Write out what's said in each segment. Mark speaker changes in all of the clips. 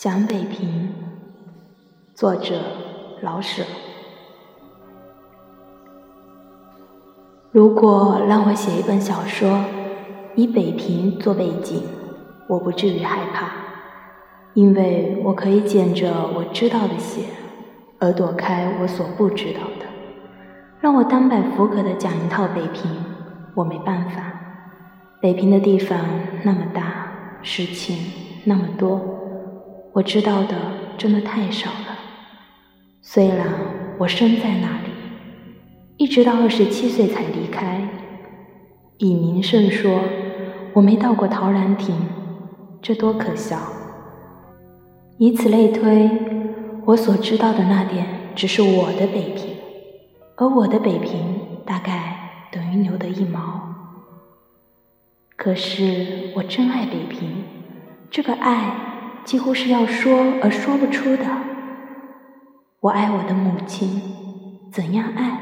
Speaker 1: 想北平，作者老舍。如果让我写一本小说，以北平做背景，我不至于害怕，因为我可以捡着我知道的写，而躲开我所不知道的。让我单摆浮可的讲一套北平，我没办法。北平的地方那么大，事情那么多。我知道的真的太少了。虽然我生在那里，一直到二十七岁才离开。以名胜说，我没到过陶然亭，这多可笑！以此类推，我所知道的那点只是我的北平，而我的北平大概等于牛的一毛。可是我真爱北平，这个爱。几乎是要说而说不出的。我爱我的母亲，怎样爱？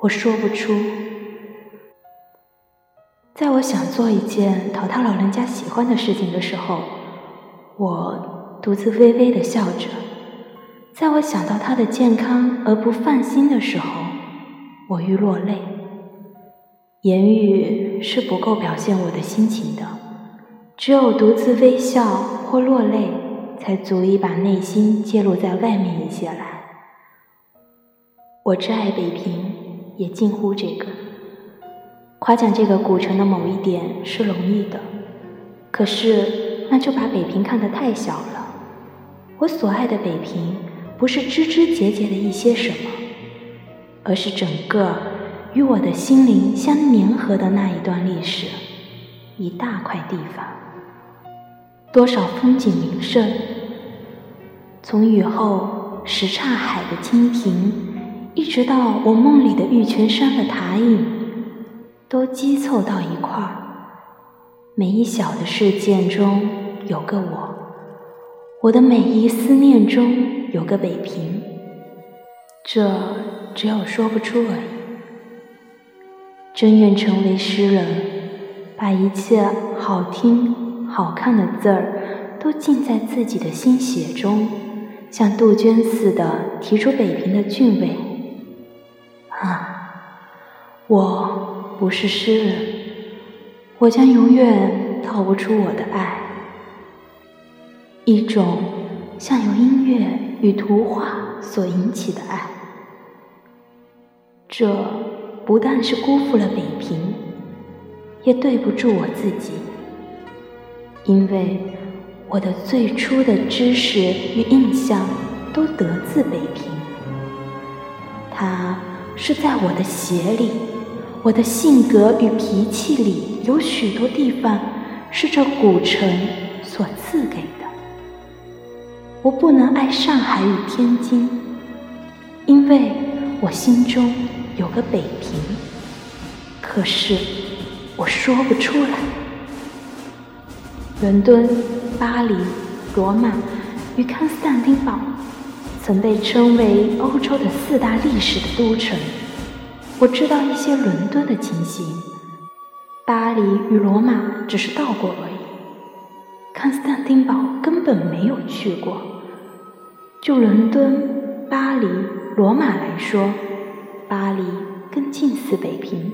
Speaker 1: 我说不出。在我想做一件讨他老人家喜欢的事情的时候，我独自微微的笑着；在我想到他的健康而不放心的时候，我欲落泪。言语是不够表现我的心情的，只有独自微笑。或落泪，才足以把内心揭露在外面一些来。我挚爱北平，也近乎这个。夸奖这个古城的某一点是容易的，可是那就把北平看得太小了。我所爱的北平，不是枝枝节节的一些什么，而是整个与我的心灵相粘合的那一段历史，一大块地方。多少风景名胜，从雨后什刹海的蜻蜓，一直到我梦里的玉泉山的塔影，都积凑到一块儿。每一小的事件中有个我，我的每一思念中有个北平，这只有说不出而已。真愿成为诗人，把一切好听。好看的字儿都浸在自己的心血中，像杜鹃似的提出北平的俊伟。啊，我不是诗人，我将永远逃不出我的爱，一种像由音乐与图画所引起的爱。这不但是辜负了北平，也对不住我自己。因为我的最初的知识与印象都得自北平，它是在我的血里，我的性格与脾气里有许多地方是这古城所赐给的。我不能爱上海与天津，因为我心中有个北平，可是我说不出来。伦敦、巴黎、罗马与康斯坦丁堡曾被称为欧洲的四大历史的都城。我知道一些伦敦的情形，巴黎与罗马只是到过而已。康斯坦丁堡根本没有去过。就伦敦、巴黎、罗马来说，巴黎更近似北平。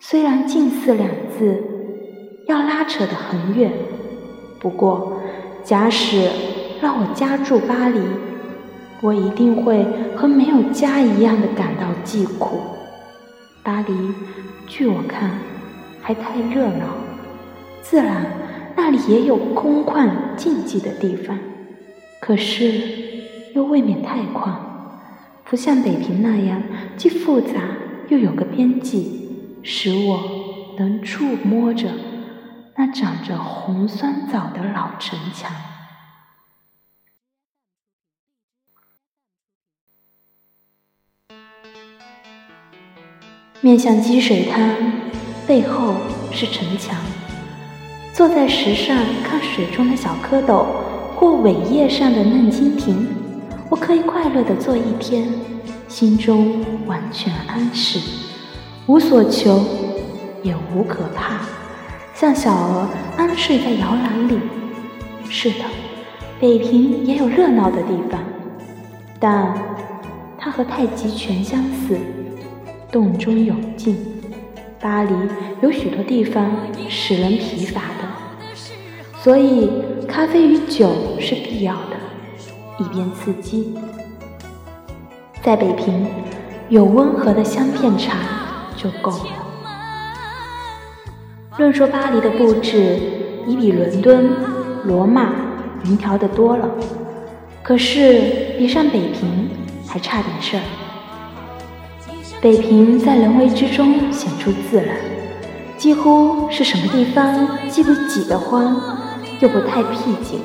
Speaker 1: 虽然“近似”两字。要拉扯得很远，不过，假使让我家住巴黎，我一定会和没有家一样的感到寂苦。巴黎，据我看，还太热闹，自然那里也有空旷静寂的地方，可是又未免太旷，不像北平那样既复杂又有个边际，使我能触摸着。那长着红酸枣的老城墙，面向积水滩，背后是城墙。坐在石上看水中的小蝌蚪或苇叶上的嫩蜻蜓，我可以快乐的坐一天，心中完全安适，无所求，也无可怕。像小鹅安睡在摇篮里。是的，北平也有热闹的地方，但它和太极拳相似，动中有静。巴黎有许多地方使人疲乏的，所以咖啡与酒是必要的，以便刺激。在北平，有温和的香片茶就够了。论说巴黎的布置，已比伦敦、罗马云调的多了，可是比上北平还差点事儿。北平在人为之中显出自然，几乎是什么地方既不挤得慌，又不太僻静。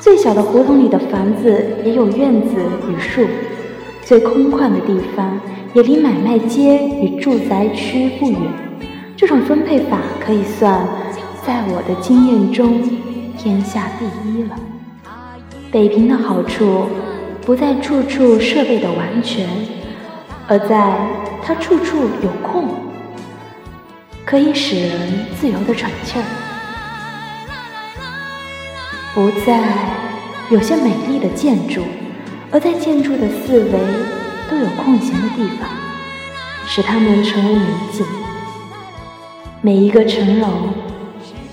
Speaker 1: 最小的胡同里的房子也有院子与树，最空旷的地方也离买卖街与住宅区不远。这种分配法可以算在我的经验中天下第一了。北平的好处不在处处设备的完全，而在。它处处有空，可以使人自由的喘气儿；不在有些美丽的建筑，而在建筑的四围都有空闲的地方，使它们成为美景。每一个城楼，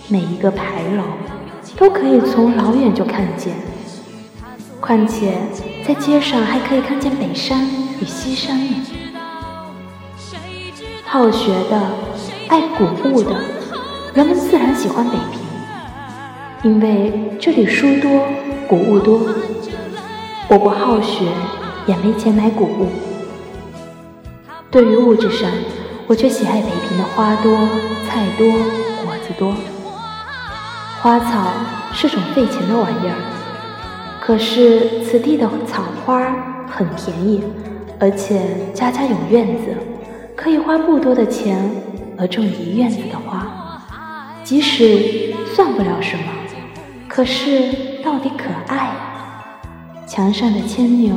Speaker 1: 每一个牌楼，都可以从老远就看见。况且在街上还可以看见北山与西山呢。好学的，爱古物的，人们自然喜欢北平，因为这里书多，古物多。我不好学，也没钱买古物。对于物质上，我却喜爱北平的花多、菜多、果子多。花草是种费钱的玩意儿，可是此地的草花很便宜，而且家家有院子。可以花不多的钱而种一院子的花，即使算不了什么，可是到底可爱。墙上的牵牛，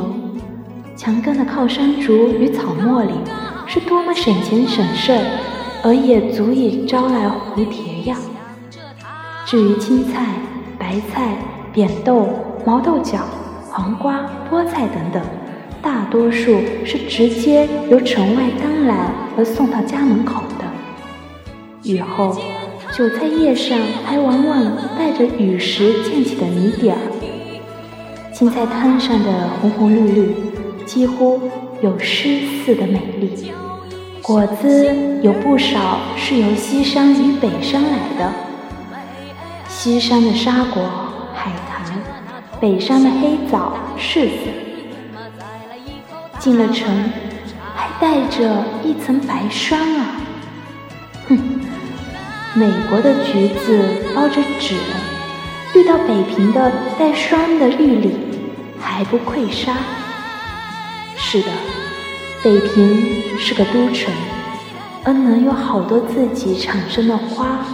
Speaker 1: 墙根的靠山竹与草茉莉，是多么省钱省事，而也足以招来蝴蝶呀。至于青菜、白菜、扁豆、毛豆角、黄瓜、菠菜等等。大多数是直接由城外当来而送到家门口的。雨后，韭菜叶上还往往带着雨时溅起的泥点儿。青菜摊上的红红绿绿，几乎有诗似的美丽。果子有不少是由西山与北山来的，西山的沙果、海棠，北山的黑枣、柿子。进了城，还带着一层白霜啊！哼，美国的橘子包着纸，遇到北平的带霜的玉里，还不溃沙。是的，北平是个都城，而能有好多自己产生的花、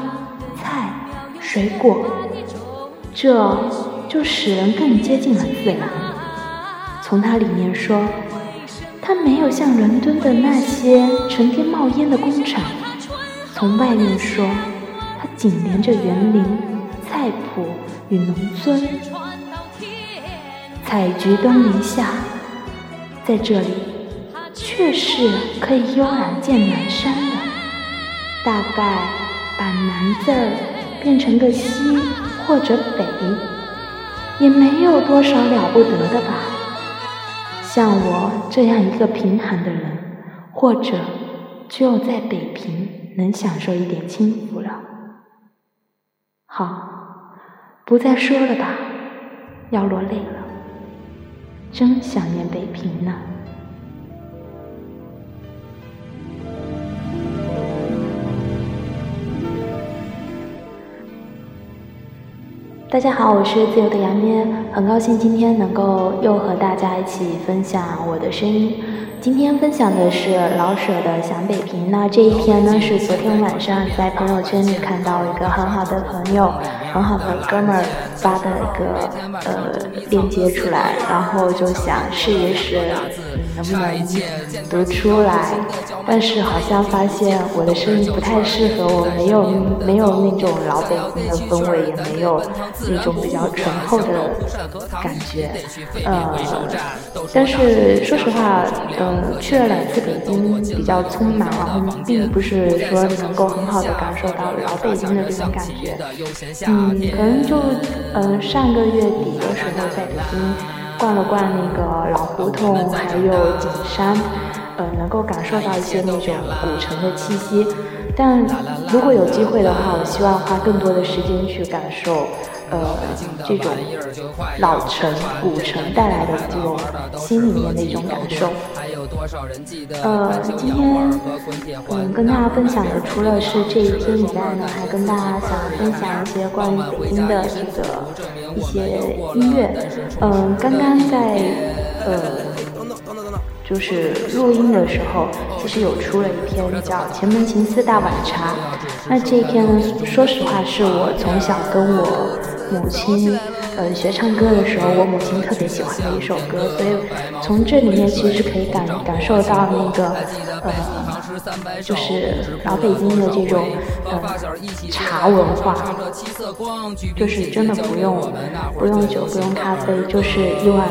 Speaker 1: 菜、水果，这就使人更接近了自然。从它里面说。它没有像伦敦的那些成天冒烟的工厂。从外面说，它紧连着园林、菜圃与农村。采菊东篱下，在这里，确是可以悠然见南山的。大概把南字儿变成个西或者北，也没有多少了不得的吧。像我这样一个贫寒的人，或者只有在北平能享受一点清福了。好，不再说了吧，要落泪了，真想念北平呢。大家好，我是自由的杨咩，很高兴今天能够又和大家一起分享我的声音。今天分享的是老舍的《想北平》。那这一篇呢，是昨天晚上在朋友圈里看到一个很好的朋友很好的哥们儿发的一个呃链接出来，然后就想试一试能不能读出来，但是好像发现我的声音不太适合我，没有没有那种老北京的氛围，也没有那种比较醇厚的感觉，呃，但是说实话，呃，去了两次北京比较匆忙，然后并不是说能够很好的感受到老北京的这种感觉。嗯，可能就嗯上个月底的时候在北京逛了逛那个老胡同，还有景山，呃，能够感受到一些那种古城的气息。但如果有机会的话，我希望花更多的时间去感受。呃，这种老城、古城带来的这种心里面的一种感受。呃，今天嗯跟大家分享的，除了是这一篇以外呢，还跟大家想分享一些关于北京的这个一些音乐。嗯，刚刚在呃，就是录音的时候，其实有出了一篇叫《前门情思大碗茶》。那这一篇呢，说实话，是我从小跟我。母亲，呃，学唱歌的时候，我母亲特别喜欢的一首歌，所以从这里面其实可以感感受到那个，呃，就是老北京的这种，呃，茶文化，就是真的不用不用酒，不用咖啡，就是一碗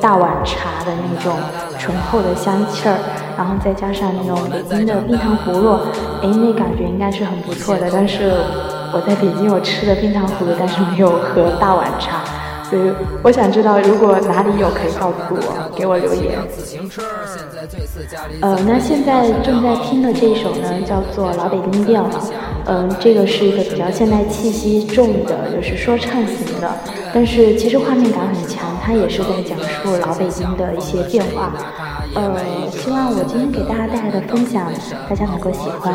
Speaker 1: 大碗茶的那种醇厚的香气儿，然后再加上那种北京的冰糖葫芦，哎，那感觉应该是很不错的，但是。我在北京有吃的冰糖葫芦，但是没有喝大碗茶，所以我想知道，如果哪里有，可以告诉我，给我留言。呃，那现在正在听的这一首呢，叫做《老北京变了》。嗯，这个是一个比较现代气息重的，就是说唱型的，但是其实画面感很强，它也是在讲述老北京的一些变化。呃，希望我今天给大家带来的分享，大家能够喜欢。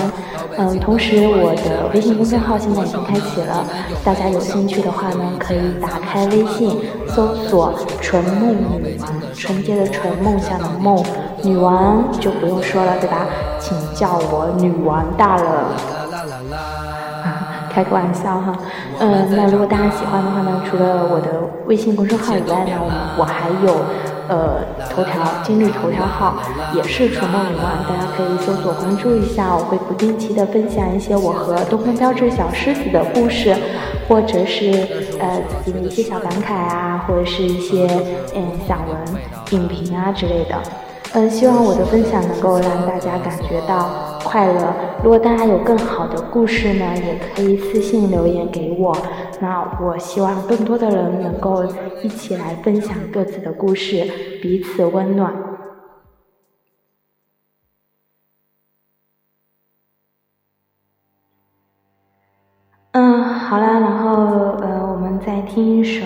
Speaker 1: 嗯，同时我的微信公众号现在已经开启了，大家有兴趣的话呢，可以打开微信搜索“纯梦女王”，纯洁的纯，梦想的梦，女王就不用说了，对吧？请叫我女王大了。开个玩笑哈，嗯，那如果大家喜欢的话呢，除了我的微信公众号以外呢，我我还有。呃，头条今日头条号也是纯梦女王，大家可以搜索关注一下，我会不定期的分享一些我和东方标志小狮子的故事，或者是呃自己的一些小感慨啊，或者是一些嗯散文、影评啊之类的。嗯，希望我的分享能够让大家感觉到快乐。如果大家有更好的故事呢，也可以私信留言给我。那我希望更多的人能够一起来分享各自的故事，彼此温暖。嗯，好了，然后呃，我们再听一首。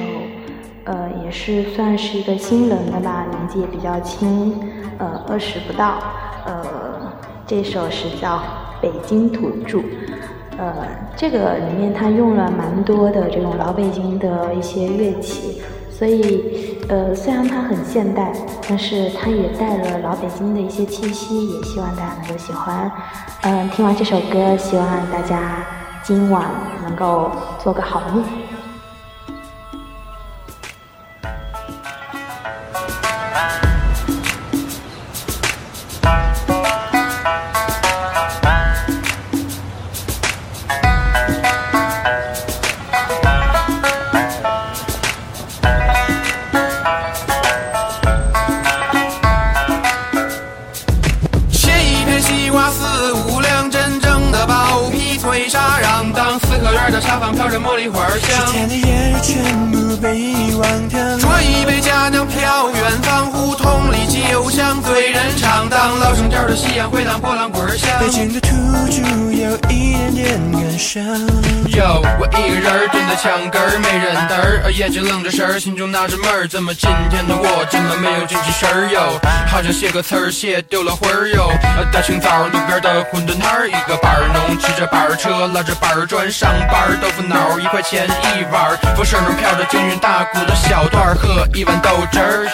Speaker 1: 呃，也是算是一个新人的吧，年纪也比较轻，呃，二十不到。呃，这首是叫《北京土著》。呃，这个里面他用了蛮多的这种老北京的一些乐器，所以呃，虽然它很现代，但是它也带了老北京的一些气息，也希望大家能够喜欢。嗯，听完这首歌，希望大家今晚能够做个好梦。
Speaker 2: 坊飘着茉莉花香，十天的夜全部被遗忘掉。端一杯佳酿飘远方，胡同里酒香醉人肠。当老生角的夕阳回荡波浪滚响，北京的土著有一点点感伤。哟，我一个人蹲在墙根儿，没人搭儿，眼睛愣着神儿，心中纳着闷儿，怎么今天的我这么没有精气神儿哟？好像写个词儿写丢了魂儿哟。大清早路边的馄饨摊儿，一个板儿农骑着板儿车，拉着板儿砖。上班儿，豆腐脑一块钱一碗儿，风声中飘着京韵大鼓的小段儿，喝一碗豆汁儿，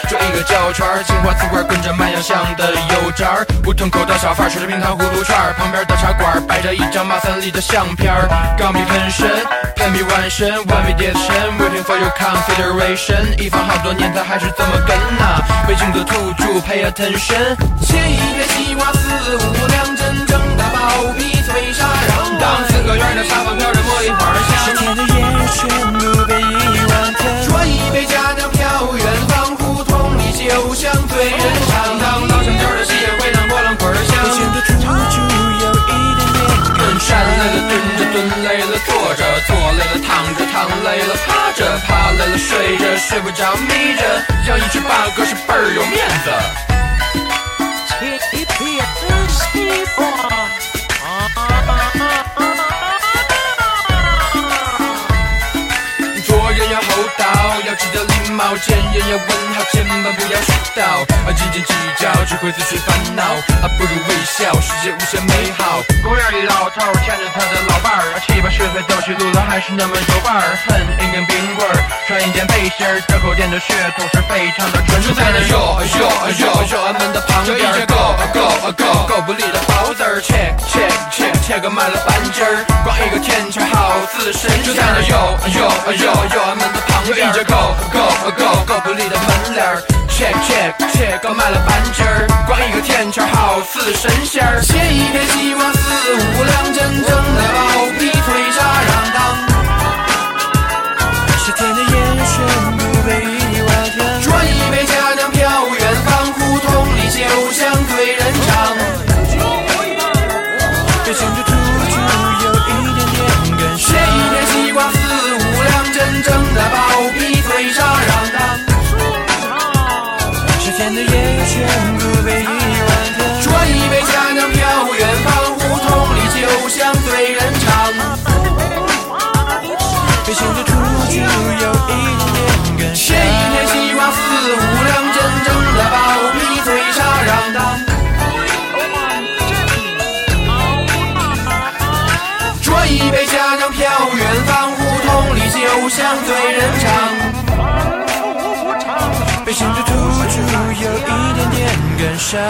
Speaker 2: 转一个胶圈，青花瓷罐跟着卖香的油渣儿，胡同口的小贩吃着冰糖葫芦串，旁边的茶馆摆着一张马三立的相片儿，钢笔喷身，喷笔完身，完美叠身，waiting for your consideration，一放好多年他还是这么跟呐，北京的土著 pay attention，切一片西瓜四五两，真正的包皮脆沙瓤，当四合院的沙发飘着茉莉花香，
Speaker 3: 十天的夜全部被遗忘掉。
Speaker 2: 转一杯佳酿飘远方，胡同里酒香醉人上，当老乡角的喜宴会当波浪棍响。
Speaker 3: 我觉得突出有一点点
Speaker 2: 蹲站累了蹲着，蹲累了坐着，坐累了躺着，躺累了趴着，趴累了睡着，睡不着眯着，让一只八哥是倍儿有面子。貌，见人要问好，千万不要迟到。啊，斤斤计较只会自寻烦恼，啊，不如微笑，世界无限美好。公园里老头儿牵着他的老伴儿，七八十岁走起路来还是那么有伴儿。恨一根冰棍儿，穿一件背心儿，这口店的血统是非常的纯。就在那哟哟哟哟俺们的旁边儿，go go go go 不离的包子儿，check check check check 个卖了半斤儿，光一个天桥好似神仙。就在那哟哟哟哟俺们的旁边儿，go go go go 不离的门帘儿，check check check 刚买了半斤儿，光一个甜圈好似神仙儿。切一片西瓜四五两，真正的
Speaker 3: 表现着突出有一点点感
Speaker 2: 切。一片西瓜四五两，真正的包皮脆沙瓤当。转一杯佳酿飘远方，胡同里酒香醉人肠。
Speaker 3: 表现着突出有一点点感伤。